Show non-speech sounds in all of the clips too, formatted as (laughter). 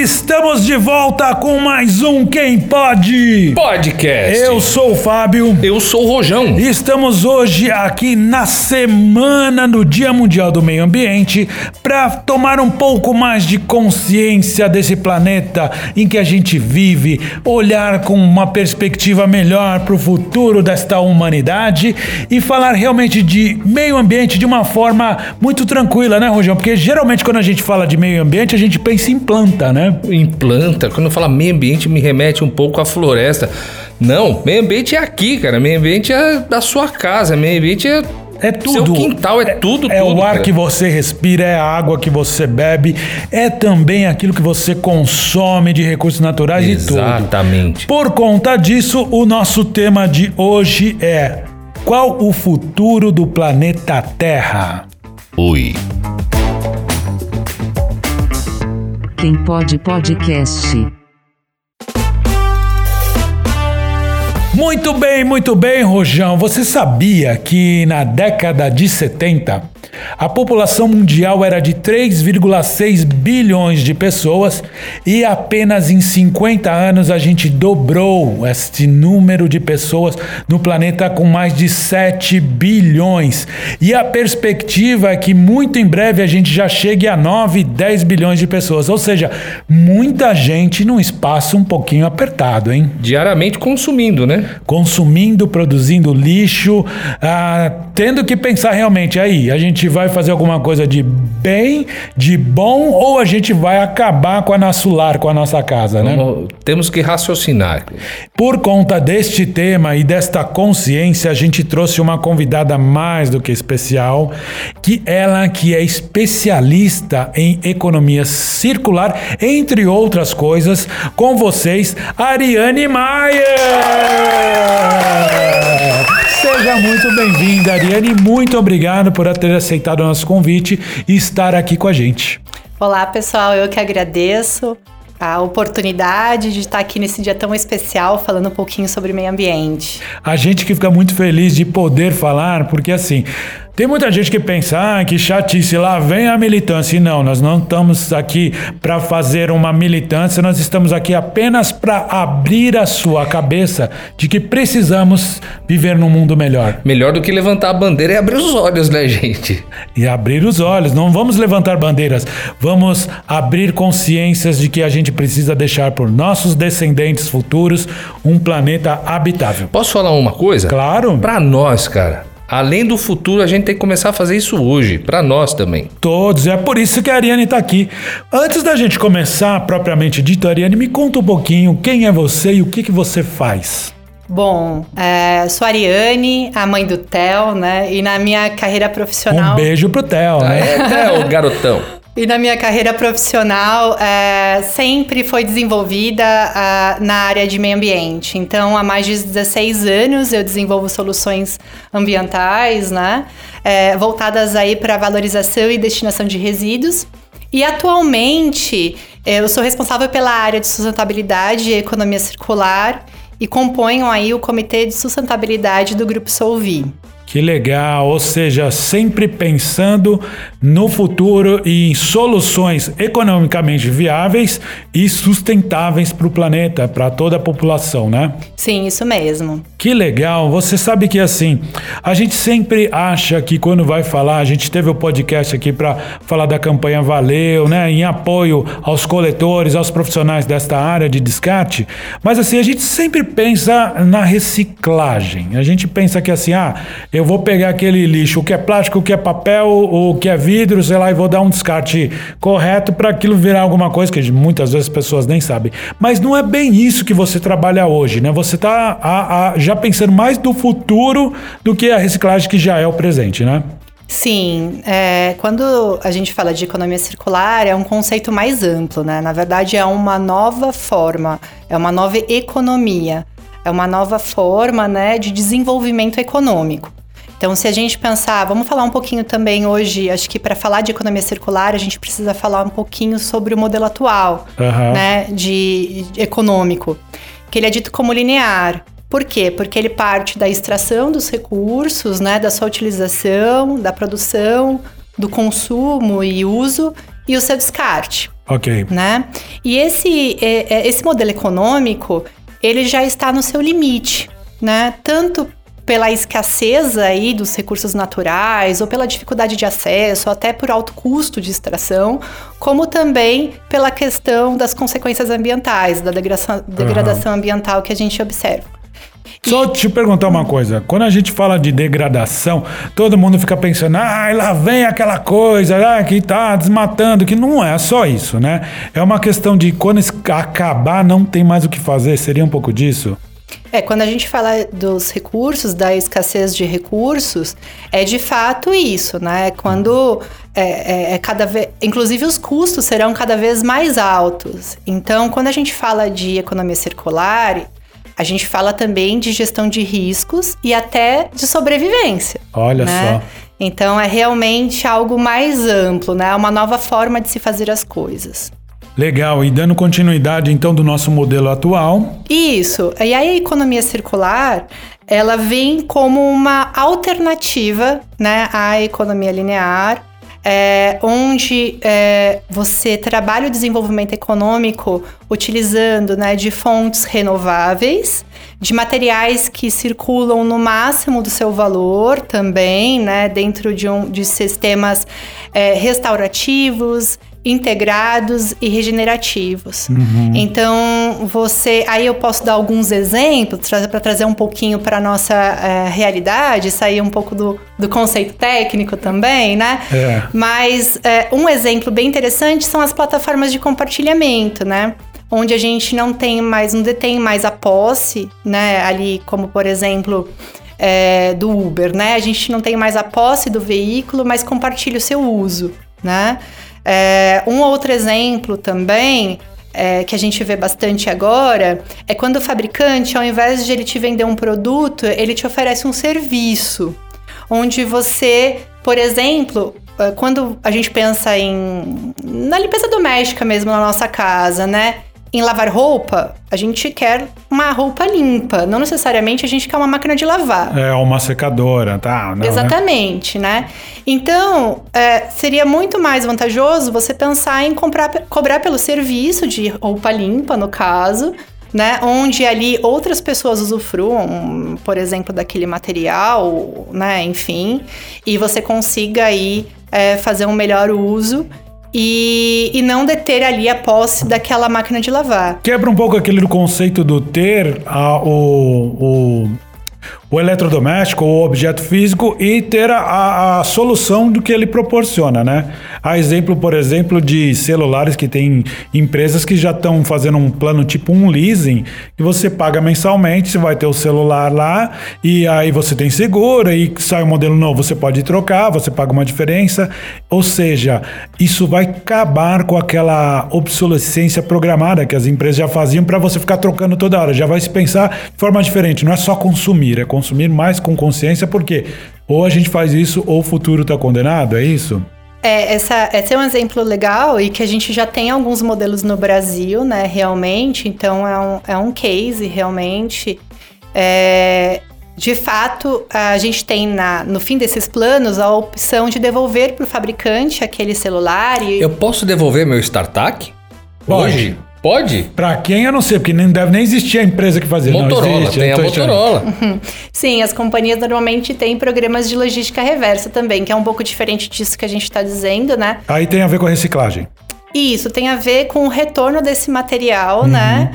Estamos de volta com mais um Quem Pode Podcast. Eu sou o Fábio. Eu sou o Rojão. Estamos hoje aqui na semana do Dia Mundial do Meio Ambiente para tomar um pouco mais de consciência desse planeta em que a gente vive, olhar com uma perspectiva melhor para o futuro desta humanidade e falar realmente de meio ambiente de uma forma muito tranquila, né, Rojão? Porque geralmente quando a gente fala de meio ambiente, a gente pensa em planta, né? Em planta, quando eu falo meio ambiente, me remete um pouco à floresta. Não, meio ambiente é aqui, cara. Meio ambiente é da sua casa. Meio ambiente é é tudo. Seu quintal é, tudo, É tudo, o ar cara. que você respira, é a água que você bebe, é também aquilo que você consome de recursos naturais e tudo. Exatamente. Por conta disso, o nosso tema de hoje é: qual o futuro do planeta Terra? Oi. Quem pode podcast. Muito bem, muito bem, Rojão. Você sabia que na década de 70 a população mundial era de 3,6 bilhões de pessoas e apenas em 50 anos a gente dobrou este número de pessoas no planeta com mais de 7 bilhões. E a perspectiva é que muito em breve a gente já chegue a 9, 10 bilhões de pessoas. Ou seja, muita gente num espaço um pouquinho apertado, hein? Diariamente consumindo, né? consumindo, produzindo lixo, ah, tendo que pensar realmente aí, a gente vai fazer alguma coisa de bem, de bom, ou a gente vai acabar com a nosso lar, com a nossa casa, né? Vamos- temos que raciocinar. Por conta deste tema e desta consciência, a gente trouxe uma convidada mais do que especial, que ela que é especialista em economia circular, entre outras coisas, com vocês, Ariane Maia! Seja muito bem-vinda, Ariane, muito obrigado por ter aceitado o nosso convite e estar aqui com a gente. Olá, pessoal, eu que agradeço a oportunidade de estar aqui nesse dia tão especial falando um pouquinho sobre meio ambiente. A gente que fica muito feliz de poder falar, porque assim, tem muita gente que pensa ah, que chatice, lá vem a militância. E não, nós não estamos aqui para fazer uma militância, nós estamos aqui apenas para abrir a sua cabeça de que precisamos viver num mundo melhor. Melhor do que levantar a bandeira é abrir os olhos, né, gente? E abrir os olhos, não vamos levantar bandeiras, vamos abrir consciências de que a gente precisa deixar por nossos descendentes futuros um planeta habitável. Posso falar uma coisa? Claro. Pra nós, cara. Além do futuro, a gente tem que começar a fazer isso hoje. Pra nós também. Todos, é por isso que a Ariane está aqui. Antes da gente começar, propriamente dito, Ariane, me conta um pouquinho quem é você e o que, que você faz. Bom, é, sou a Ariane, a mãe do Theo, né? E na minha carreira profissional. Um beijo pro Theo, Ah, né? é, até o garotão. (laughs) E na minha carreira profissional é, sempre foi desenvolvida ah, na área de meio ambiente. Então, há mais de 16 anos eu desenvolvo soluções ambientais, né? É, voltadas aí para valorização e destinação de resíduos. E atualmente eu sou responsável pela área de sustentabilidade e economia circular e componho aí o comitê de sustentabilidade do Grupo Solvi. Que legal, ou seja, sempre pensando no futuro e em soluções economicamente viáveis e sustentáveis para o planeta, para toda a população, né? Sim, isso mesmo. Que legal, você sabe que assim, a gente sempre acha que quando vai falar, a gente teve o podcast aqui para falar da campanha Valeu, né, em apoio aos coletores, aos profissionais desta área de descarte, mas assim, a gente sempre pensa na reciclagem. A gente pensa que assim, ah, eu vou pegar aquele lixo, o que é plástico, o que é papel, o que é vidro, sei lá, e vou dar um descarte correto para aquilo virar alguma coisa que muitas vezes as pessoas nem sabem. Mas não é bem isso que você trabalha hoje, né? Você está já pensando mais do futuro do que a reciclagem que já é o presente, né? Sim, é, quando a gente fala de economia circular, é um conceito mais amplo, né? Na verdade, é uma nova forma, é uma nova economia, é uma nova forma né, de desenvolvimento econômico. Então, se a gente pensar, vamos falar um pouquinho também hoje, acho que para falar de economia circular, a gente precisa falar um pouquinho sobre o modelo atual, Aham. né, de, de econômico, que ele é dito como linear. Por quê? Porque ele parte da extração dos recursos, né, da sua utilização, da produção, do consumo e uso e o seu descarte. Ok. né? E esse, é, é, esse modelo econômico, ele já está no seu limite, né? Tanto pela escassez aí dos recursos naturais, ou pela dificuldade de acesso, ou até por alto custo de extração, como também pela questão das consequências ambientais, da degradação, degradação ambiental que a gente observa. Só te perguntar uma coisa. Quando a gente fala de degradação, todo mundo fica pensando, ah, lá vem aquela coisa ah, que tá desmatando, que não é só isso, né? É uma questão de quando acabar, não tem mais o que fazer. Seria um pouco disso? É, quando a gente fala dos recursos, da escassez de recursos, é de fato isso, né? Quando é, é- é cada vez. Inclusive, os custos serão cada vez mais altos. Então, quando a gente fala de economia circular, a gente fala também de gestão de riscos e até de sobrevivência. Olha né? só. Então, é realmente algo mais amplo, né? Uma nova forma de se fazer as coisas. Legal. E dando continuidade, então, do nosso modelo atual. Isso. E aí a economia circular, ela vem como uma alternativa, né, à economia linear, é, onde é, você trabalha o desenvolvimento econômico utilizando, né, de fontes renováveis, de materiais que circulam no máximo do seu valor também, né, dentro de, um, de sistemas é, restaurativos, integrados e regenerativos. Então, você. Aí eu posso dar alguns exemplos para trazer um pouquinho para nossa eh, realidade, sair um pouco do, do conceito técnico também, né? É. Mas eh, um exemplo bem interessante são as plataformas de compartilhamento, né? Onde a gente não tem mais, não detém mais a posse, né? Ali, como por exemplo. eh, do Uber, né? A gente não tem mais a posse do veículo, mas compartilha o seu uso, né? É, um outro exemplo também é, que a gente vê bastante agora é quando o fabricante, ao invés de ele te vender um produto, ele te oferece um serviço, onde você, por exemplo, é, quando a gente pensa em na limpeza doméstica mesmo na nossa casa, né? Em lavar roupa, a gente quer uma roupa limpa, não necessariamente a gente quer uma máquina de lavar. É uma secadora, tá? Não, né? Exatamente, né? Então, é, seria muito mais vantajoso você pensar em comprar, cobrar pelo serviço de roupa limpa, no caso, né? Onde ali outras pessoas usufruam, por exemplo, daquele material, né? Enfim, e você consiga aí é, fazer um melhor uso e, e não deter ali a posse daquela máquina de lavar. Quebra um pouco aquele conceito do ter a- o, o, o eletrodoméstico ou objeto físico e ter a- a, solução do que ele proporciona, né? Há exemplo, por exemplo, de celulares que tem empresas que já estão fazendo um plano tipo um leasing, que você paga mensalmente, você vai ter o celular lá e aí você tem seguro e sai um modelo novo, você pode trocar, você paga uma diferença. Ou seja, isso vai acabar com aquela obsolescência programada que as empresas já faziam para você ficar trocando toda hora. Já vai se pensar de forma diferente, não é só consumir, é consumir mais com consciência, porque ou a gente faz isso ou o futuro está condenado, é isso? É, essa, esse é um exemplo legal e que a gente já tem alguns modelos no Brasil, né, realmente. Então, é um, é um case, realmente. É, de fato, a gente tem na, no fim desses planos a opção de devolver para o fabricante aquele celular e... Eu posso devolver meu StarTAC? Pode. Hoje? Pode? Para quem eu não sei, porque nem deve nem existir a empresa que fazia. não Motorola, existe, tem a. Motorola. (laughs) Sim, as companhias normalmente têm programas de logística reversa também, que é um pouco diferente disso que a gente está dizendo, né? Aí tem a ver com a reciclagem. Isso tem a ver com o retorno desse material, né,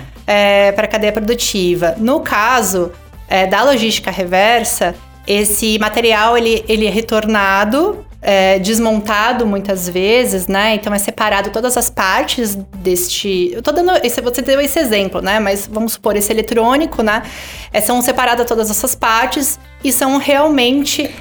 para a cadeia produtiva. No caso é, da logística reversa, esse material ele, ele é retornado, é, desmontado muitas vezes, né? Então é separado todas as partes deste. Eu tô dando. Esse, você deu esse exemplo, né? Mas vamos supor, esse eletrônico, né? É, são separadas todas essas partes e são realmente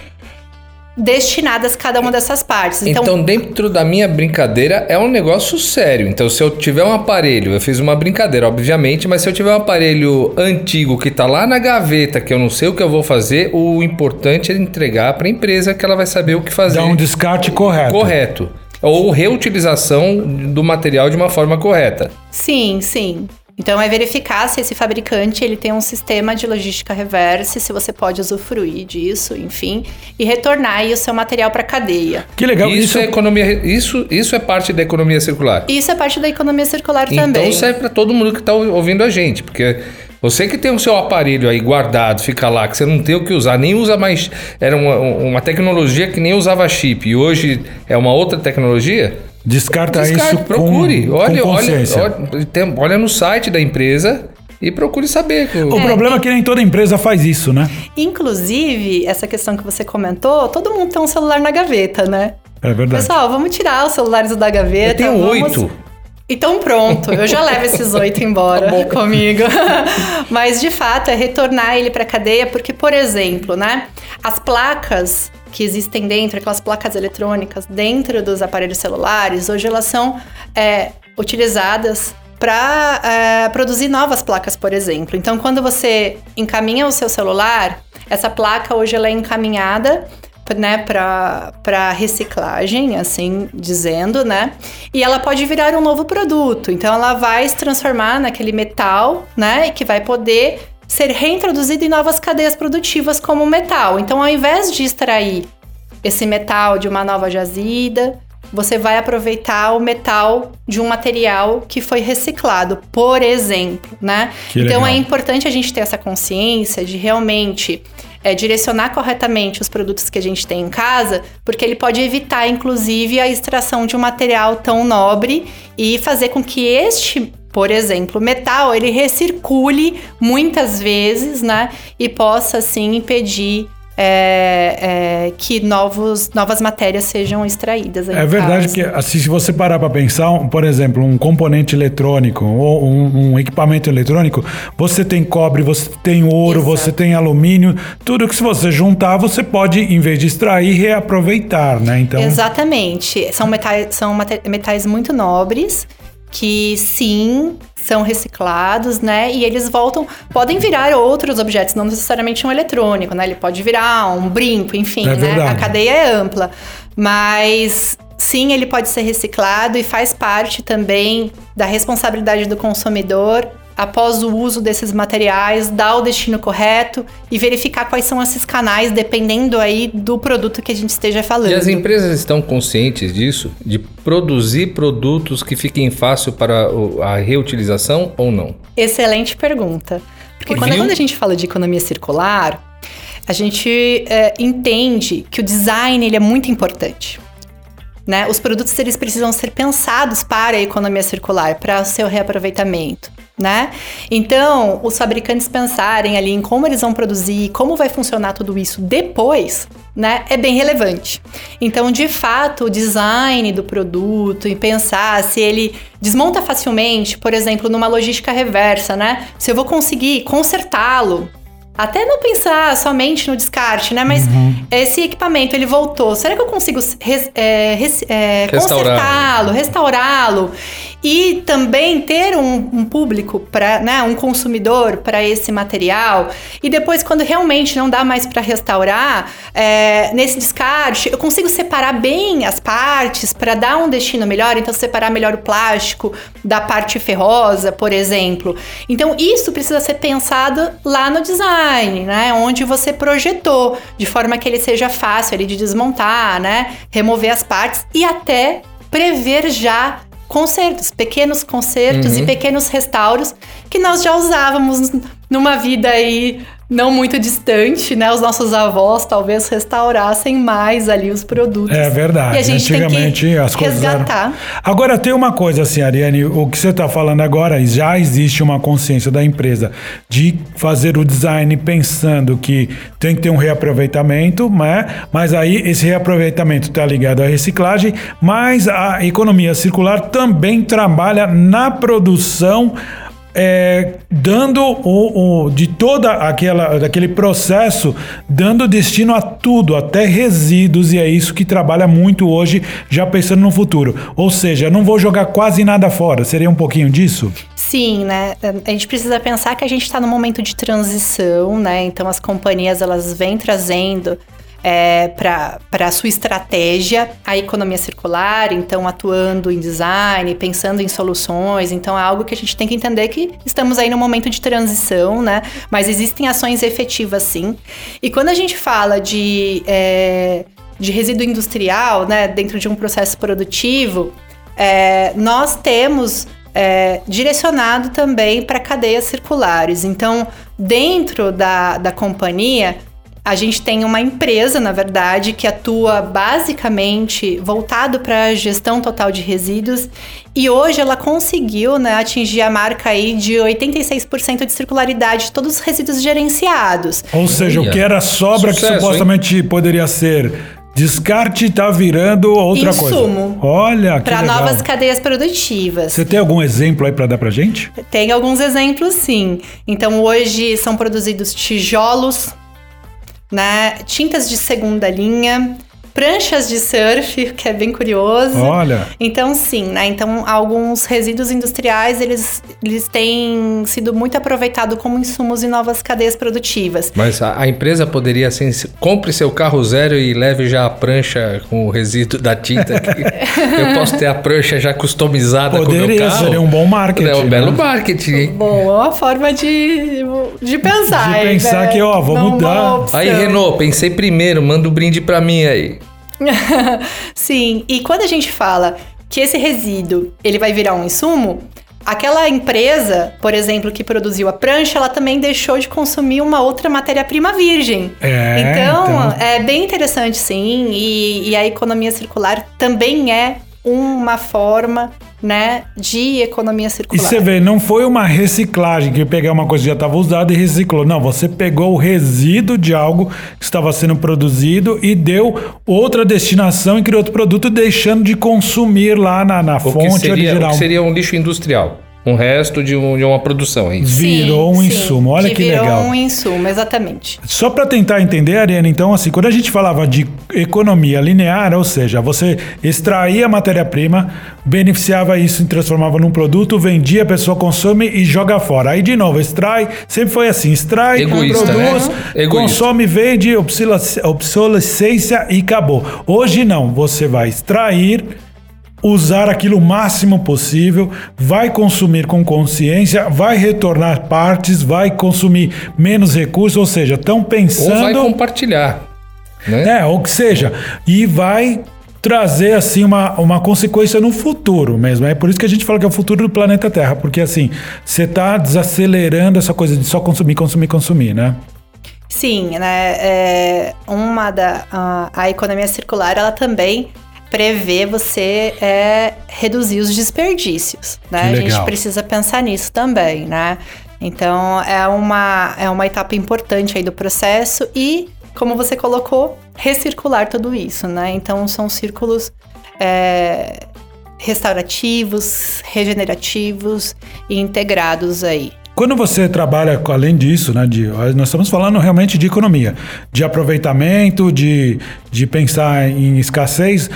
destinadas cada uma dessas partes. Então, Então, dentro da minha brincadeira, é um negócio sério. Então, se eu tiver um aparelho, eu fiz uma brincadeira, obviamente, mas se eu tiver um aparelho antigo que tá lá na gaveta, que eu não sei o que eu vou fazer, o importante é entregar para a empresa que ela vai saber o que fazer. Dá um descarte correto. correto. Ou reutilização do material de uma forma correta. Sim, sim. Então é verificar se esse fabricante ele tem um sistema de logística reverse, se você pode usufruir disso, enfim, e retornar aí o seu material para a cadeia. Que legal. Isso, é economia, isso, isso é parte da economia circular. Isso é parte da economia circular Então também. serve para todo mundo que está ouvindo a gente, porque você que tem o seu aparelho aí guardado, fica lá, que você não tem o que usar, nem usa mais. Era uma, uma tecnologia que nem usava chip e hoje é uma outra tecnologia. Descarta, Descarte, isso procure. com, olha, com olha, consciência. olha, tem- olha no site da empresa e procure saber. O problema é que nem toda empresa faz isso, né? Inclusive, essa questão que você comentou, todo mundo tem um celular na gaveta, né? É verdade. Pessoal, vamos tirar os celulares da gaveta. Eu tenho vamos- oito. Então pronto, eu já levo esses (laughs) oito embora comigo. (laughs) Mas de fato é retornar ele para cadeia, porque por exemplo, né, as placas que existem dentro, aquelas placas eletrônicas dentro dos aparelhos celulares, hoje elas são é, utilizadas para produzir novas placas, por exemplo. Então, quando você encaminha o seu celular, essa placa hoje ela é encaminhada né, para reciclagem, assim dizendo, né? E ela pode virar um novo produto. Então ela vai se transformar naquele metal, né, que vai poder ser reintroduzido em novas cadeias produtivas como metal. Então, ao invés de extrair esse metal de uma nova jazida, você vai aproveitar o metal de um material que foi reciclado, por exemplo, né? Que então legal. é importante a gente ter essa consciência de realmente é, direcionar corretamente os produtos que a gente tem em casa, porque ele pode evitar, inclusive, a extração de um material tão nobre e fazer com que este, por exemplo, metal, ele recircule muitas vezes, né? E possa, assim, impedir é, é, que novos, novas matérias sejam extraídas. aí É verdade casa. que, assim, se você parar para pensar, um- por exemplo, um componente eletrônico ou um, um equipamento eletrônico, você tem cobre, você tem ouro, Exato. você tem alumínio, tudo que se você juntar, você pode, em vez de extrair, reaproveitar, né? Então, Exatamente. São metais, são metais muito nobres que sim são reciclados, né? E eles voltam, podem virar outros objetos, não necessariamente um eletrônico, né? Ele pode virar um brinco, enfim, É né? A cadeia é ampla, mas sim, ele pode ser reciclado e faz parte também da responsabilidade do consumidor após o uso desses materiais, dar o destino correto e verificar quais são esses canais, dependendo aí do produto que a gente esteja falando. E as empresas estão conscientes disso? De produzir produtos que fiquem fácil para a reutilização ou não? Excelente pergunta. Porque quando, quando a gente fala de economia circular, a gente é, entende que o design ele é muito importante. Né? Os produtos eles precisam ser pensados para a economia circular, para o seu reaproveitamento. Né? Então, os fabricantes pensarem ali em como eles vão produzir, como vai funcionar tudo isso depois, né, é bem relevante. Então, de fato, o design do produto e pensar se ele desmonta facilmente, por exemplo, numa logística reversa, né? Se eu vou conseguir consertá-lo, até não pensar somente no descarte, né? Mas esse equipamento ele voltou. Será que eu consigo res- é, res- é, consertá-lo, restaurá-lo e também ter um, um público para, né, um consumidor para esse material? E depois, quando realmente não dá mais para restaurar, é, nesse descarte eu consigo separar bem as partes para dar um destino melhor. Então, separar melhor o plástico da parte ferrosa, por exemplo. Então, isso precisa ser pensado lá no design, né? Onde você projetou, de forma que ele seja fácil ali de desmontar, né? Remover as partes e até prever já consertos, pequenos consertos e pequenos restauros que nós já usávamos numa vida aí não muito distante, né? Os nossos avós talvez restaurassem mais ali os produtos. É verdade. E a gente Antigamente tem que as coisas eram- resgatar. Agora tem uma coisa assim, Ariane, o que você está falando agora, já existe uma consciência da empresa de fazer o design pensando que tem que ter um reaproveitamento, né? mas aí esse reaproveitamento está ligado à reciclagem, mas a economia circular também trabalha na produção é, dando o, o- de toda aquela daquele processo dando destino a tudo até resíduos e é isso que trabalha muito hoje já pensando no futuro ou seja não vou jogar quase nada fora seria um pouquinho disso Sim, né? A gente precisa pensar que a gente está num momento de transição, né? Então as companhias elas vêm trazendo é, para a sua estratégia a economia circular, então atuando em design, pensando em soluções. Então é algo que a gente tem que entender que estamos aí num momento de transição, né? Mas existem ações efetivas sim. E quando a gente fala de, é, de resíduo industrial, né, dentro de um processo produtivo, é, nós temos é, direcionado também para cadeias circulares. Então, dentro da, da companhia, a gente tem uma empresa, na verdade, que atua basicamente voltado para a gestão total de resíduos e hoje ela conseguiu né, atingir a marca aí de 86% de circularidade de todos os resíduos gerenciados. Ou seja, o que era sobra Sucesso, que supostamente poderia ser descarte está virando outra Insumo. coisa. Olha, que Para novas cadeias produtivas. Você tem algum exemplo aí para dar pra gente? Tem alguns exemplos, sim. Então, hoje são produzidos tijolos, né, tintas de segunda linha, pranchas de surf, (laughs) que é bem curioso. Olha. Então, sim, né? Então, alguns resíduos industriais, eles, eles têm sido muito aproveitados como insumos em novas cadeias produtivas. Mas a, a empresa poderia assim, se- compre seu carro zero e leve já a prancha com o resíduo da tinta. que (laughs) eu posso ter a prancha já customizada com o meu Poderia, carro. seria um bom marketing. É um belo né? marketing, hein? Boa forma de, de pensar. De pensar né? que, ó, vou Uma mudar. opção. Aí, Renault, pensei primeiro, manda um brinde pra mim aí. (laughs) Sim, e quando a gente fala que esse resíduo ele vai virar um insumo, aquela empresa, por exemplo, que produziu a prancha, ela também deixou de consumir uma outra matéria-prima virgem. É, então, então. é bem interessante, sim, e, e a economia circular também é uma forma, né, de economia E circular. você vê, não foi uma reciclagem que pegar uma coisa que já estava usada e reciclou. Não, você pegou o resíduo de algo que estava sendo produzido e deu outra destinação e criou outro produto, deixando de consumir lá na, na O que, fonte seria, o original. que seria um lixo industrial. Um resto de, um- de uma produção, é isso. Sim, virou um sim, insumo. Olha que virou legal. um insumo, exatamente. Só para tentar entender, Ariane, então, assim, quando a gente falava de economia linear, ou seja, você extraía a matéria-prima, beneficiava isso e transformava num produto, vendia, a pessoa consome e joga fora. Aí, de novo, extrai, sempre foi assim: extrai, Egoísta, produz, né? Egoísta. consome, vende, obsoles- obsolescência e acabou. Hoje não, você vai extrair. Usar aquilo o máximo possível, vai consumir com consciência, vai retornar partes, vai consumir menos recursos, ou seja, estão Ou vai pensando. compartilhar. Né? É, ou que seja, e vai trazer assim uma, uma consequência no futuro mesmo. É por isso que a gente fala que é o futuro do planeta Terra, porque assim, você está desacelerando essa coisa de só consumir, consumir, consumir, né? Sim, né? É, uma da a, a economia circular, ela também prevê você é, reduzir os desperdícios, né? A gente precisa pensar nisso também, né? Então é uma é uma etapa importante aí do processo e como você colocou, recircular tudo isso, né? Então são círculos é, restaurativos, regenerativos e integrados aí. Quando você trabalha além disso, né, de, nós estamos falando realmente de economia, de aproveitamento, de, de pensar em escassez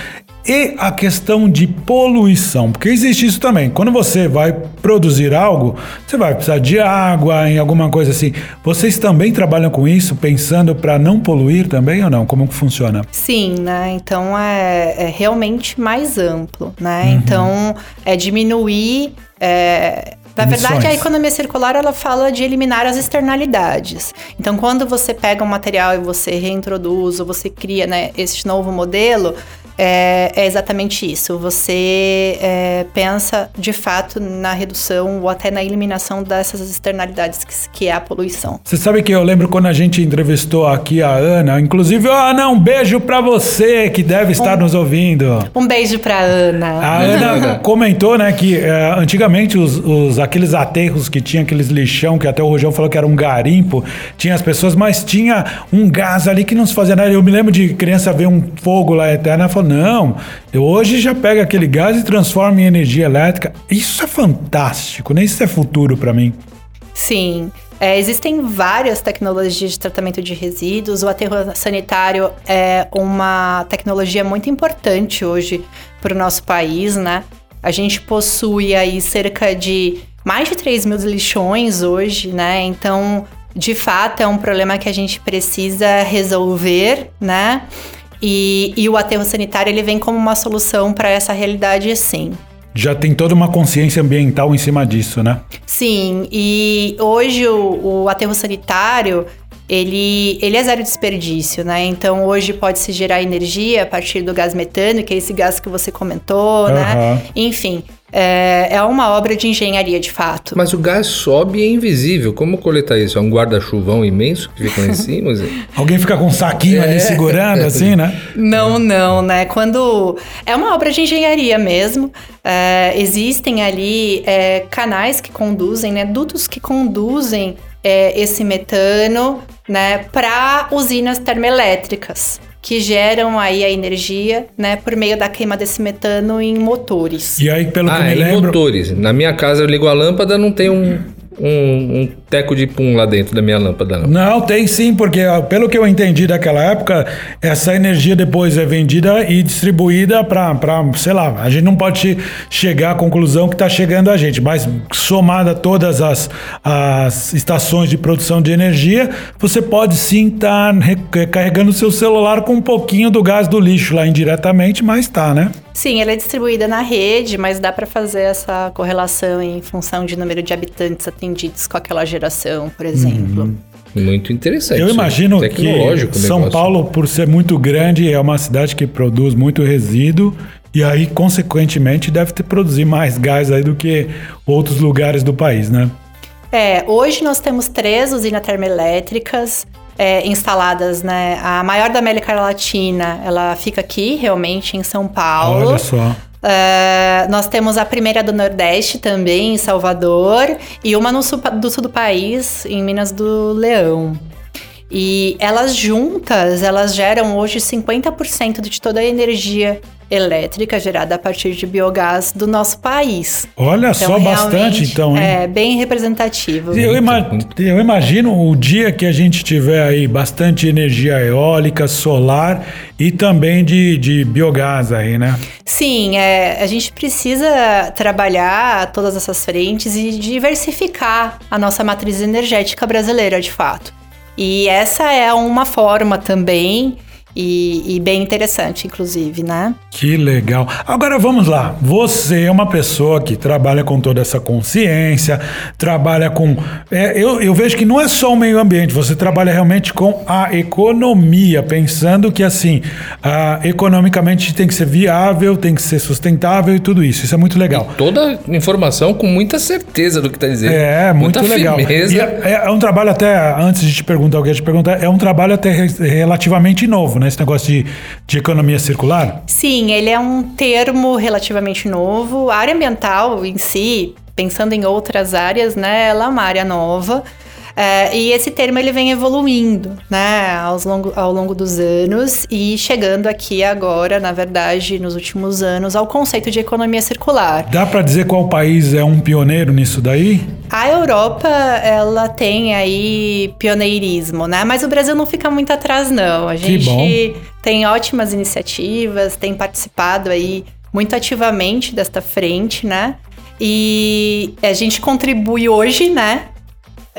e a questão de poluição, porque existe isso também. Quando você vai produzir algo, você vai precisar de água, em alguma coisa assim. Vocês também trabalham com isso, pensando para não poluir também ou não? Como que funciona? Sim, né? Então é, é realmente mais amplo, né? Uhum. Então é diminuir. é, na verdade, a economia circular ela fala de eliminar as externalidades. Então, quando você pega um material e você reintroduz ou você cria né, esse novo modelo, é, é exatamente isso. Você é, pensa de fato na redução ou até na eliminação dessas externalidades que, que é a poluição. Você sabe que eu lembro quando a gente entrevistou aqui a Ana, inclusive, Ana, um beijo para você que deve estar nos ouvindo. Um beijo pra Ana. A Ana (laughs) comentou, né, que eh, antigamente os, os- aqueles aterros que tinha aqueles lixão, que até o Rojão falou que era um garimpo, tinha as pessoas, mas tinha um gás ali que não se fazia nada. Eu me lembro de criança ver um fogo lá eterno, falou, não, hoje já pego aquele gás e transforma em energia elétrica. Isso é fantástico, né? Isso é futuro para mim. Sim. É, existem várias tecnologias de tratamento de resíduos. O aterro sanitário é uma tecnologia muito importante hoje para o nosso país, né? A gente possui aí cerca de mais de 3 mil lixões hoje, né? Então, de fato é um problema que a gente precisa resolver, né? E, e o aterro sanitário ele vem como uma solução para essa realidade, sim. Já tem toda uma consciência ambiental em cima disso, né? Sim, e hoje o, o aterro sanitário ele, ele é zero desperdício, né? Então hoje pode se gerar energia a partir do gás metano, que é esse gás que você comentou, né? Aham. Enfim, é, é uma obra de engenharia de fato. Mas o gás sobe e é invisível. Como coletar isso? É um guarda-chuvão imenso que fica lá em cima? (laughs) Alguém fica com um saquinho ali É. segurando, (laughs) assim, né? Não, não, né? Quando. É uma obra de engenharia mesmo. É, existem ali é, canais que conduzem, né? Dutos que conduzem é, esse metano, né? Para usinas termoelétricas. Que geram aí a energia, né? Por meio da queima desse metano em motores. E aí, pelo que eu ah, me é em lembro. motores. Na minha casa eu ligo a lâmpada, não tem um, um, um teco de pum lá dentro da minha lâmpada, não. Não, tem sim, porque pelo que eu entendi daquela época, essa energia depois é vendida e distribuída para, sei lá, a gente não pode che- chegar à conclusão que está chegando a gente, mas somada todas as, as estações de produção de energia, você pode sim estar carregando seu celular com um pouquinho do gás do lixo lá indiretamente, mas tá, né? Sim, ela é distribuída na rede, mas dá para fazer essa correlação em função de número de habitantes atendidos com aquela geração, por exemplo. Muito interessante. Eu aí. imagino Tecnológico que São. Paulo, por ser muito grande, é uma cidade que produz muito resíduo e aí, consequentemente, deve ter produzir mais gás aí do que outros lugares do país, né? É, hoje nós temos três usinas termoelétricas é, instaladas, né? A maior da América Latina, ela fica aqui, realmente, em São Paulo. Olha só. É, nós temos a primeira do Nordeste também, em Salvador, e uma no sul, do sul do país, em Minas do Leão. E elas juntas, elas geram hoje 50% de toda a energia elétrica gerada a partir de biogás do nosso país. Olha só, bastante então, hein? É bem representativo. Eu, ima- eu imagino o dia que a gente tiver aí bastante energia eólica, solar e também de, de biogás aí, né? Sim, é, a gente precisa trabalhar todas essas frentes e diversificar a nossa matriz energética brasileira, de fato. E essa é uma forma também, e, e bem interessante, inclusive, né? Que legal. Agora vamos lá. Você é uma pessoa que trabalha com toda essa consciência, trabalha com. é, eu, eu vejo que não é só o meio ambiente, você trabalha realmente com a economia, pensando que assim, ah, economicamente tem que ser viável, tem que ser sustentável e tudo isso. Isso é muito legal. Toda informação com muita certeza do que tá dizendo. É, muito Muita legal. E é, é um trabalho até, antes de te perguntar o que eu ia te perguntar, é um trabalho até re- relativamente novo, né? Esse negócio de, de economia circular. Sim, ele é um termo relativamente novo. A área ambiental em si, pensando em outras áreas, né, ela é uma área nova. É, e esse termo ele vem evoluindo, né, aos longo, ao longo dos anos e chegando aqui agora, na verdade, nos últimos anos, ao conceito de economia circular. Dá para dizer qual país é um pioneiro nisso daí? A Europa, ela tem aí pioneirismo, né? Mas o Brasil não fica muito atrás, não. A gente tem ótimas iniciativas, tem participado aí muito ativamente desta frente, né? E a gente contribui hoje, né?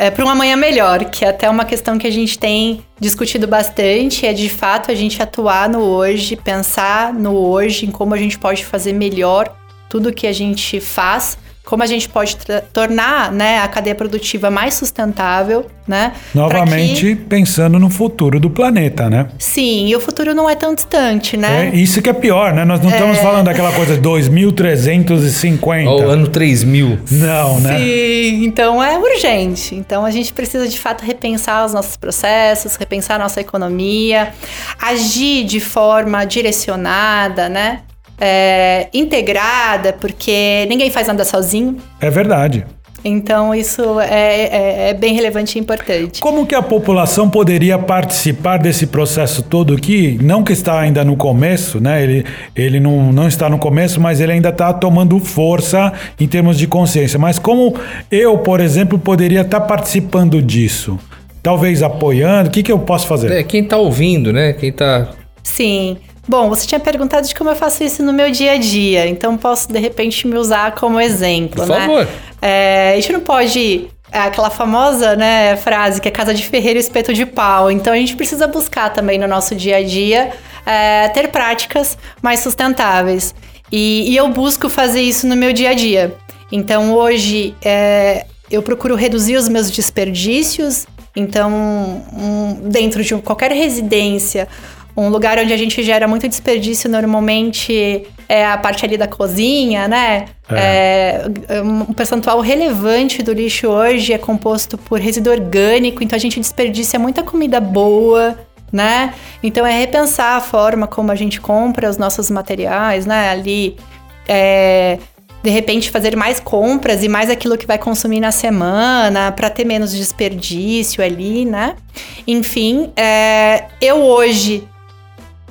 É, para um amanhã melhor, que é até uma questão que a gente tem discutido bastante, é de fato a gente atuar no hoje, pensar no hoje, em como a gente pode fazer melhor tudo que a gente faz, como a gente pode tornar né, a cadeia produtiva mais sustentável, né? Novamente que- pensando no futuro do planeta, né? sim, e o futuro não é tão distante, né? É isso que é pior, né? Nós não estamos falando daquela coisa de 2350. Ó, o ano 3000. Não, né? Sim, então é urgente. Então a gente precisa de fato repensar os nossos processos, repensar a nossa economia, agir de forma direcionada, né? É, integrada, porque ninguém faz nada sozinho. É verdade. Então isso é, é- é bem relevante e importante. Como que a população poderia participar desse processo todo que não que está ainda no começo, né? Ele, ele não, não está no começo, mas ele ainda está tomando força em termos de consciência. Mas como eu, por exemplo, poderia estar participando disso? Talvez apoiando? O que, que eu posso fazer? É, quem tá ouvindo, né? Quem tá. Sim. Bom, você tinha perguntado de como eu faço isso no meu dia a dia, então posso de repente me usar como exemplo, Por né? favor. É, a gente não pode é aquela famosa né, frase que é casa de ferreiro espeto de pau. Então a gente precisa buscar também no nosso dia a dia é, ter práticas mais sustentáveis. E, e, eu busco fazer isso no meu dia a dia. Então hoje é, eu procuro reduzir os meus desperdícios. Então, um, dentro de qualquer residência, um lugar onde a gente gera muito desperdício normalmente é a parte ali da cozinha, né? É. É, um percentual relevante do lixo hoje é composto por resíduo orgânico, então a gente desperdiça muita comida boa, né? Então é repensar a forma como a gente compra os nossos materiais, né? Ali, é, de repente fazer mais compras e mais aquilo que vai consumir na semana para ter menos desperdício ali, né? Enfim, é, eu hoje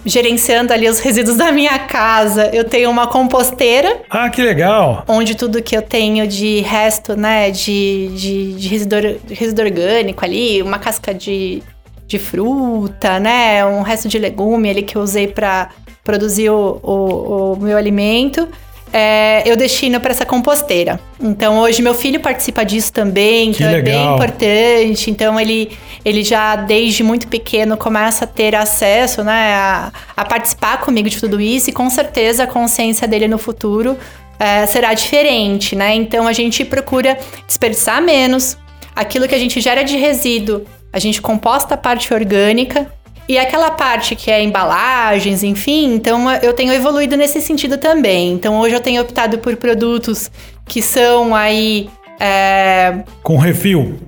gerenciando ali os resíduos (laughs) da minha casa. Eu tenho uma composteira. Ah, que legal! Onde tudo que eu tenho de resto, né, de, de, de resíduo, resíduo orgânico ali, uma casca de, de fruta, né, um resto de legume ali que eu usei para produzir o, o, o meu alimento é, eu destino para essa composteira. Então hoje meu filho participa disso também, então é bem importante. Então ele, ele já desde muito pequeno começa a ter acesso, né, a, a participar comigo de tudo isso e com certeza a consciência dele no futuro é, será diferente, né? Então a gente procura desperdiçar menos. Aquilo que a gente gera de resíduo, a gente composta a parte orgânica e aquela parte que é embalagens, enfim, então eu tenho evoluído nesse sentido também. Então hoje eu tenho optado por produtos que são aí. É... Com refil.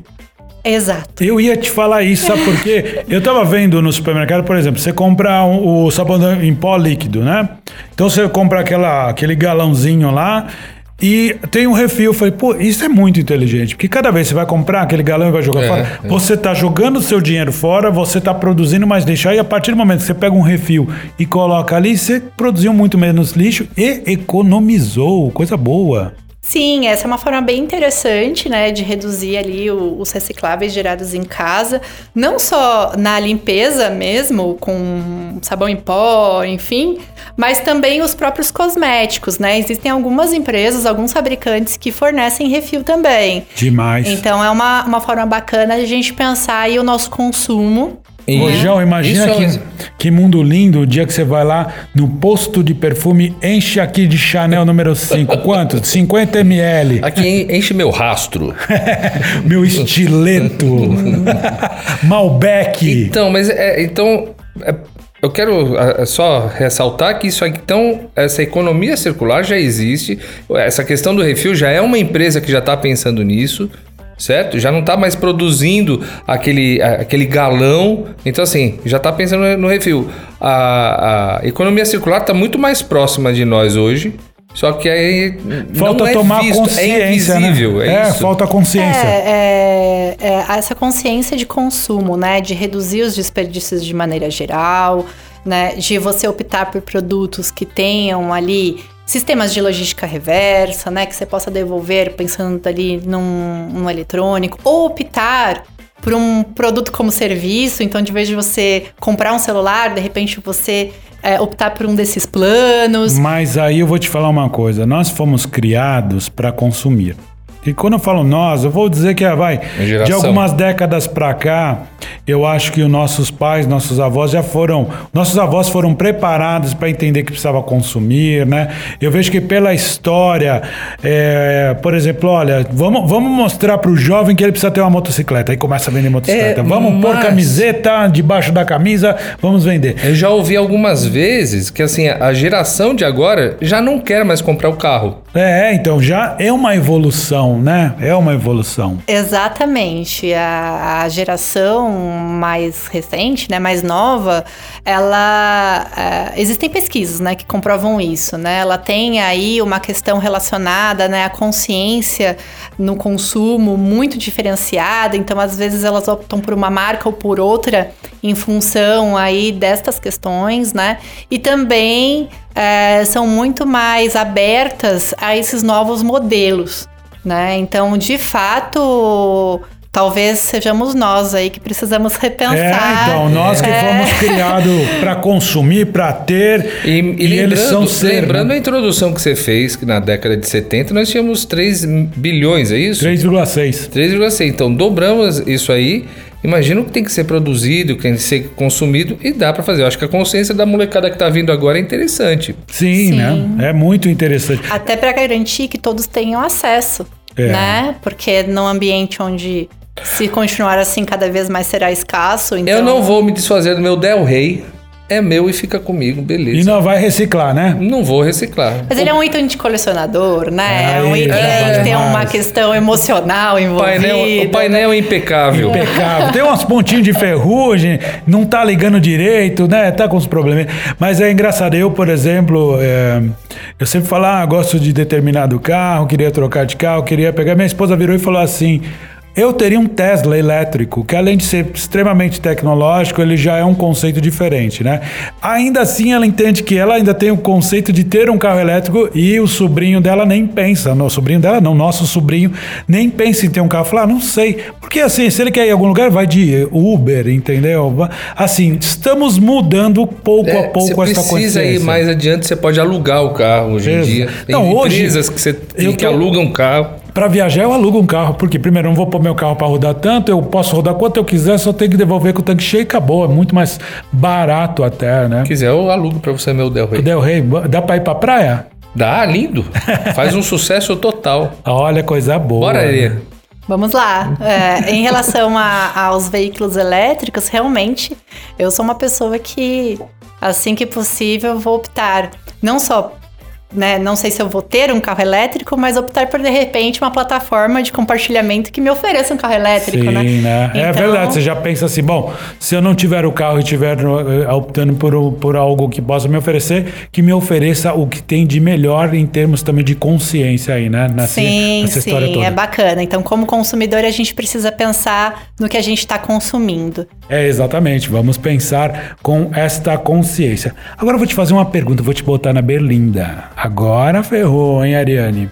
Exato. Eu ia te falar isso, sabe por quê? (laughs) Eu tava vendo no supermercado, por exemplo, você compra um, o sabão em pó líquido, né? Então você compra aquela, aquele galãozinho lá e tem um refil. Eu falei, pô, isso é muito inteligente. Porque cada vez você vai comprar aquele galão e vai jogar é, fora, é. você está jogando o seu dinheiro fora, você está produzindo mais lixo. Aí a partir do momento que você pega um refil e coloca ali, você produziu muito menos lixo e economizou. Coisa boa. Sim, essa é uma forma bem interessante, né, de reduzir ali os recicláveis gerados em casa, não só na limpeza mesmo, com sabão em pó, enfim, mas também os próprios cosméticos, né? Existem algumas empresas, alguns fabricantes que fornecem refil também. Demais. Então é uma, uma forma bacana de a gente pensar aí o nosso consumo Ô, João, imagina que, é... que mundo lindo o dia que você vai lá no posto de perfume, enche aqui de Chanel número 5. (laughs) Quanto? 50 ml. Aqui enche meu rastro. (laughs) meu estileto. (laughs) Malbec. Então, mas é, então, é, eu quero é, só ressaltar que isso então, essa economia circular já existe. Essa questão do refil já é uma empresa que já está pensando nisso certo? Já não está mais produzindo aquele, aquele galão. Então, assim, já está pensando no refil. A, a economia circular está muito mais próxima de nós hoje. Só que aí falta não é tomar visto, é consciência, é invisível, né? é, é falta consciência. É, é, é, essa consciência de consumo, né? De reduzir os desperdícios de maneira geral, né? De você optar por produtos que tenham ali sistemas de logística reversa, né, que você possa devolver pensando ali num, num eletrônico, ou optar por um produto como serviço, então de vez de você comprar um celular, de repente você é, optar por um desses planos. Mas aí eu vou te falar uma coisa, nós fomos criados para consumir. E quando eu falo nós, eu vou dizer que vai de algumas décadas para cá, eu acho que os nossos pais, nossos avós já foram, nossos avós foram preparados para entender que precisava consumir, né? Eu vejo que pela história, é, por exemplo, olha, vamos, vamos mostrar para o jovem que ele precisa ter uma motocicleta. Aí começa a vender motocicleta. É, vamos mas... pôr camiseta debaixo da camisa, vamos vender. Eu já ouvi algumas vezes que assim a geração de agora já não quer mais comprar o carro. É, então já é uma evolução, né? É uma evolução. Exatamente. A, a geração mais recente, né, mais nova, ela é, existem pesquisas, né, que comprovam isso, né? Ela tem aí uma questão relacionada, né, à consciência no consumo muito diferenciada. Então, às vezes elas optam por uma marca ou por outra em função aí destas questões, né? E também é, são muito mais abertas a esses novos modelos, né? Então, de fato, talvez sejamos nós aí que precisamos repensar. É, então, nós que É. fomos criados para consumir, para ter, E, e e eles são lembrando, ser. lembrando né? a introdução que você fez, que na década de 70 nós tínhamos 3 bilhões, é isso? 3,6. 3,6. Então dobramos isso aí. Imagina o que tem que ser produzido, o que tem que ser consumido e dá pra fazer. Eu acho que a consciência da molecada que tá vindo agora é interessante. Sim, Sim. né? É muito interessante. Até para garantir que todos tenham acesso, É. né? Porque num ambiente onde se continuar assim cada vez mais será escasso, então Eu não vou me desfazer do meu Del Rey. É meu e fica comigo, E beleza. não vai reciclar, né? Não vou reciclar. Mas ele é um item de colecionador, né? É um item é, que tem uma questão emocional O envolvida. painel, o painel é impecável. Impecável. Tem umas pontinhos de ferrugem, não tá ligando direito, né? Tá com os problemas. Mas é engraçado. Eu, por exemplo, é, eu sempre falo, ah, gosto de determinado carro, queria trocar de carro, queria pegar. Minha esposa virou e falou assim. Eu teria um Tesla elétrico, que além de ser extremamente tecnológico, ele já é um conceito diferente, né? Ainda assim, ela entende que ela ainda tem o conceito de ter um carro elétrico e o sobrinho dela nem pensa. No sobrinho dela, não, nosso sobrinho nem pensa em ter um carro. Fala, ah, não sei. Porque assim, se ele quer ir em algum lugar, vai de Uber, entendeu? Assim, estamos mudando pouco É, a pouco você essa precisa consciência. ir mais adiante, você pode alugar o carro hoje em dia. Tem Não, hoje, empresas que, você, que tô- alugam um carro. Para viajar, eu alugo um carro, porque primeiro eu não vou pôr meu carro para rodar tanto, eu posso rodar quanto eu quiser, só tenho que devolver com o tanque cheio e acabou. É muito mais barato até, né? Se quiser, eu alugo pra você meu Del Rey. O Del Rey, dá para ir para praia? Dá, lindo. Faz um sucesso total. (laughs) Olha, coisa boa. Bora, Areia. Vamos lá. É, em relação a- aos veículos elétricos, realmente, eu sou uma pessoa que, assim que possível, vou optar não só. Né, não sei se eu vou ter um carro elétrico, mas optar por de repente uma plataforma de compartilhamento que me ofereça um carro elétrico, Sim, né? né? É Então, verdade, você já pensa assim, bom, se eu não tiver o carro e estiver eh, optando por, por algo que possa me oferecer, que me ofereça o que tem de melhor em termos também de consciência aí, né? Nessa, Sim, nessa história sim, toda. é bacana. Então, como consumidor, a gente precisa pensar no que a gente está consumindo. É, exatamente. Vamos pensar com esta consciência. Agora eu vou te fazer uma pergunta, vou te botar na berlinda. Agora ferrou, hein, Ariane?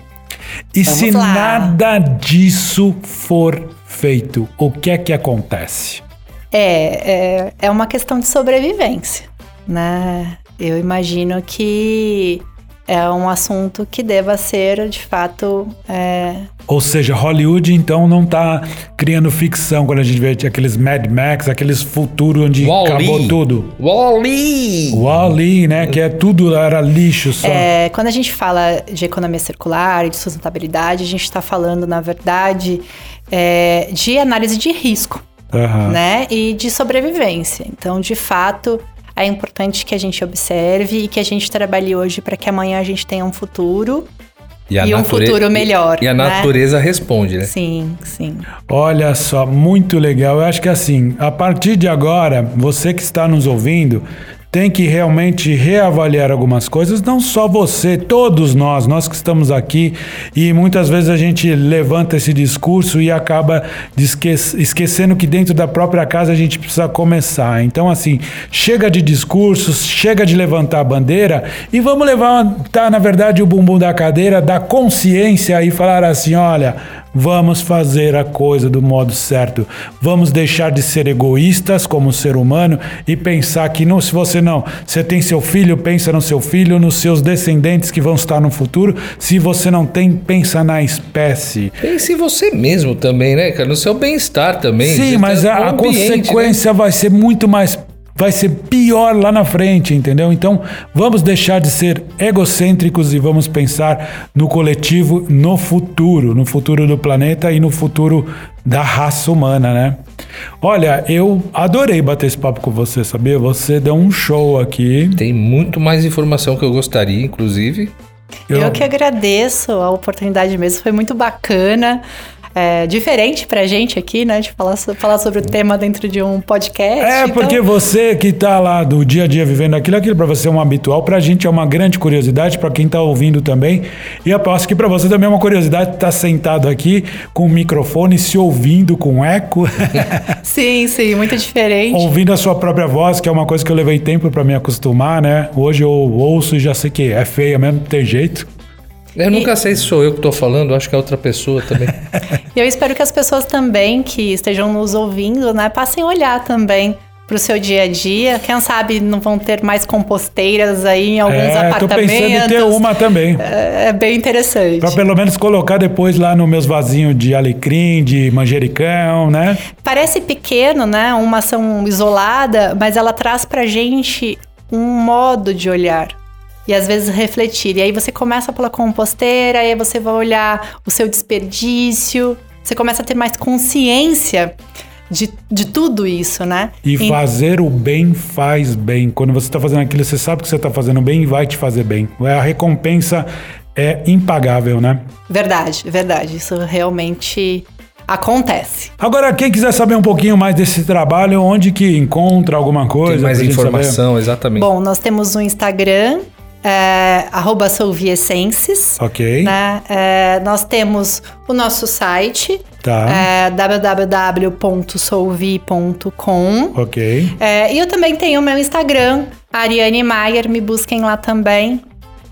E Vamos se lá. nada disso for feito, o que é que acontece? É, é, é uma questão de sobrevivência, né? Eu imagino que é um assunto que deva ser, de fato, é, Ou seja, Hollywood então não tá criando ficção quando a gente vê aqueles Mad Max, aqueles futuros onde acabou Wall-E. tudo. Wall-E! Wall-E, né? Que é tudo era lixo só. É, quando a gente fala de economia circular e de sustentabilidade, a gente está falando, na verdade, é, de análise de risco, Aham. né? E de sobrevivência. Então, de fato, é importante que a gente observe e que a gente trabalhe hoje para que amanhã a gente tenha um futuro a e um futuro melhor. E a né? natureza responde, né? Sim, sim. Olha só, muito legal. Eu acho que assim, a partir de agora, você que está nos ouvindo, tem que realmente reavaliar algumas coisas, não só você, todos nós, nós que estamos aqui, e muitas vezes a gente levanta esse discurso e acaba esque- esquecendo que dentro da própria casa a gente precisa começar. Então, assim, chega de discursos, chega de levantar a bandeira e vamos levantar, na verdade, o bumbum da cadeira, da consciência e falar assim: olha. Vamos fazer a coisa do modo certo. Vamos deixar de ser egoístas como ser humano e pensar que não, se você não, você tem seu filho, pensa no seu filho, nos seus descendentes que vão estar no futuro. Se você não tem, pensa na espécie. Pense em você mesmo também, né, cara? No seu bem-estar também. Sim, mas tá a, no a ambiente, né? consequência vai ser muito mais. Vai ser pior lá na frente, entendeu? Então, vamos deixar de ser egocêntricos e vamos pensar no coletivo, no futuro, no futuro do planeta e no futuro da raça humana, né? Olha, eu adorei bater esse papo com você, sabia? Você deu um show aqui. Tem muito mais informação que eu gostaria, inclusive. Eu, que agradeço a oportunidade mesmo, foi muito bacana. É, diferente pra gente aqui, né? De falar, falar sobre o tema dentro de um podcast. É, então- porque você que tá lá do dia a dia vivendo aquilo, aquilo pra você é um habitual, pra gente é uma grande curiosidade, pra quem tá ouvindo também. E aposto que pra você também é uma curiosidade estar sentado aqui com o microfone, se ouvindo com eco, (laughs) (laughs) Sim, sim, muito diferente. ouvindo a sua própria voz, que é uma coisa que eu levei tempo pra me acostumar, né? Hoje eu ouço e já sei que é feia mesmo, não tem jeito. Eu nunca sei se sou eu que tô falando, acho que é outra pessoa também. (laughs) E eu espero que as pessoas também que estejam nos ouvindo, né, passem a olhar também para o seu dia a dia. Quem sabe não vão ter mais composteiras aí em alguns É, tô apartamentos. pensando em ter uma também. É, é bem interessante. Pra pelo menos colocar depois lá no meus vasinhos de alecrim, de manjericão, né? Parece pequeno, né? Uma ação isolada, mas ela traz pra gente um modo de olhar. E às vezes refletir. E aí você começa pela composteira, aí você vai olhar o seu desperdício, você começa a ter mais consciência de, de tudo isso, né? E fazer o bem faz bem. Quando você está fazendo aquilo, você sabe que você está fazendo bem e vai te fazer bem. A recompensa é impagável, né? Verdade, verdade. Isso realmente acontece. Agora, quem quiser saber um pouquinho mais desse trabalho, onde que encontra alguma coisa? Tem mais informação, exatamente. Bom, nós temos um Instagram, é, arroba solviessenses. Ok. né? É, nós temos o nosso site, Tá. é, www.solvi.com. Ok. É, e eu também tenho o meu Instagram, Ariane Maier, me busquem lá também.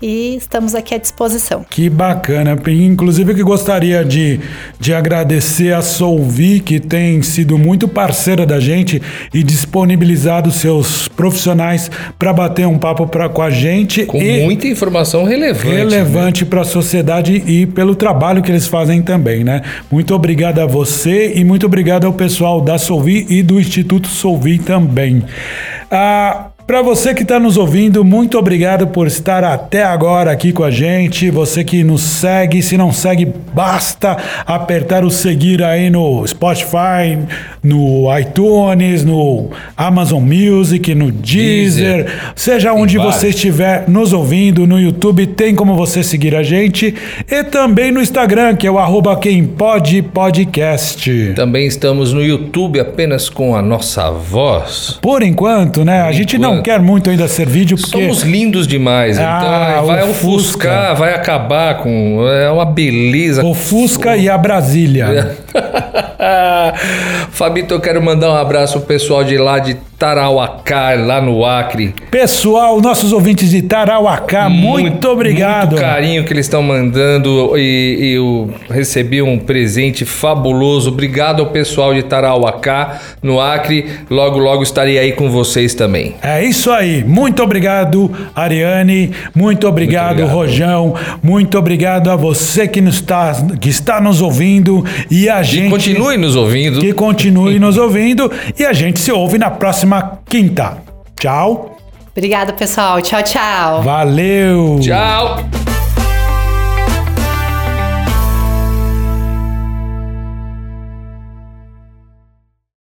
E estamos aqui à disposição. Que bacana. Inclusive, eu que gostaria de, de agradecer a Solvi, que tem sido muito parceira da gente e disponibilizado seus profissionais para bater um papo pra, com a gente. Com e muita informação relevante. né? relevante para a sociedade e pelo trabalho que eles fazem também, né? Muito obrigado a você e muito obrigado ao pessoal da Solvi e do Instituto Solvi também. Ah, para você que está nos ouvindo, muito obrigado por estar até agora aqui com a gente. Você que nos segue, se não segue, basta apertar o seguir aí no Spotify, no iTunes, no Amazon Music, no Deezer, Deezer. seja onde vários. você estiver nos ouvindo no YouTube, tem como você seguir a gente. E também no Instagram, que é o arroba quem pode podcast. Também estamos no YouTube apenas com a nossa voz. Por enquanto, né? A gente não enquanto. quer muito ainda ser vídeo, porque Somos lindos demais, Ah, então vai ofuscar, Fusca. vai acabar com. É uma beleza. o Fusca e a Brasília. (laughs) Fabito, eu quero mandar um abraço pro pessoal de lá de Tarauacá, lá no Acre. Pessoal, nossos ouvintes de Tarauacá, muito, obrigado. Muito carinho que eles estão mandando e, e eu recebi um presente fabuloso. Obrigado ao pessoal de Tarauacá, no Acre. Logo, logo estarei aí com vocês também. É isso aí. Muito obrigado, Ariane. Muito obrigado, obrigado. Rojão. Muito obrigado a você que, nos está, que está nos ouvindo e a gente. Continue nos ouvindo. Que continue nos ouvindo e a gente se ouve na próxima quinta. Tchau. Obrigada, pessoal. Tchau, tchau. Valeu. Tchau!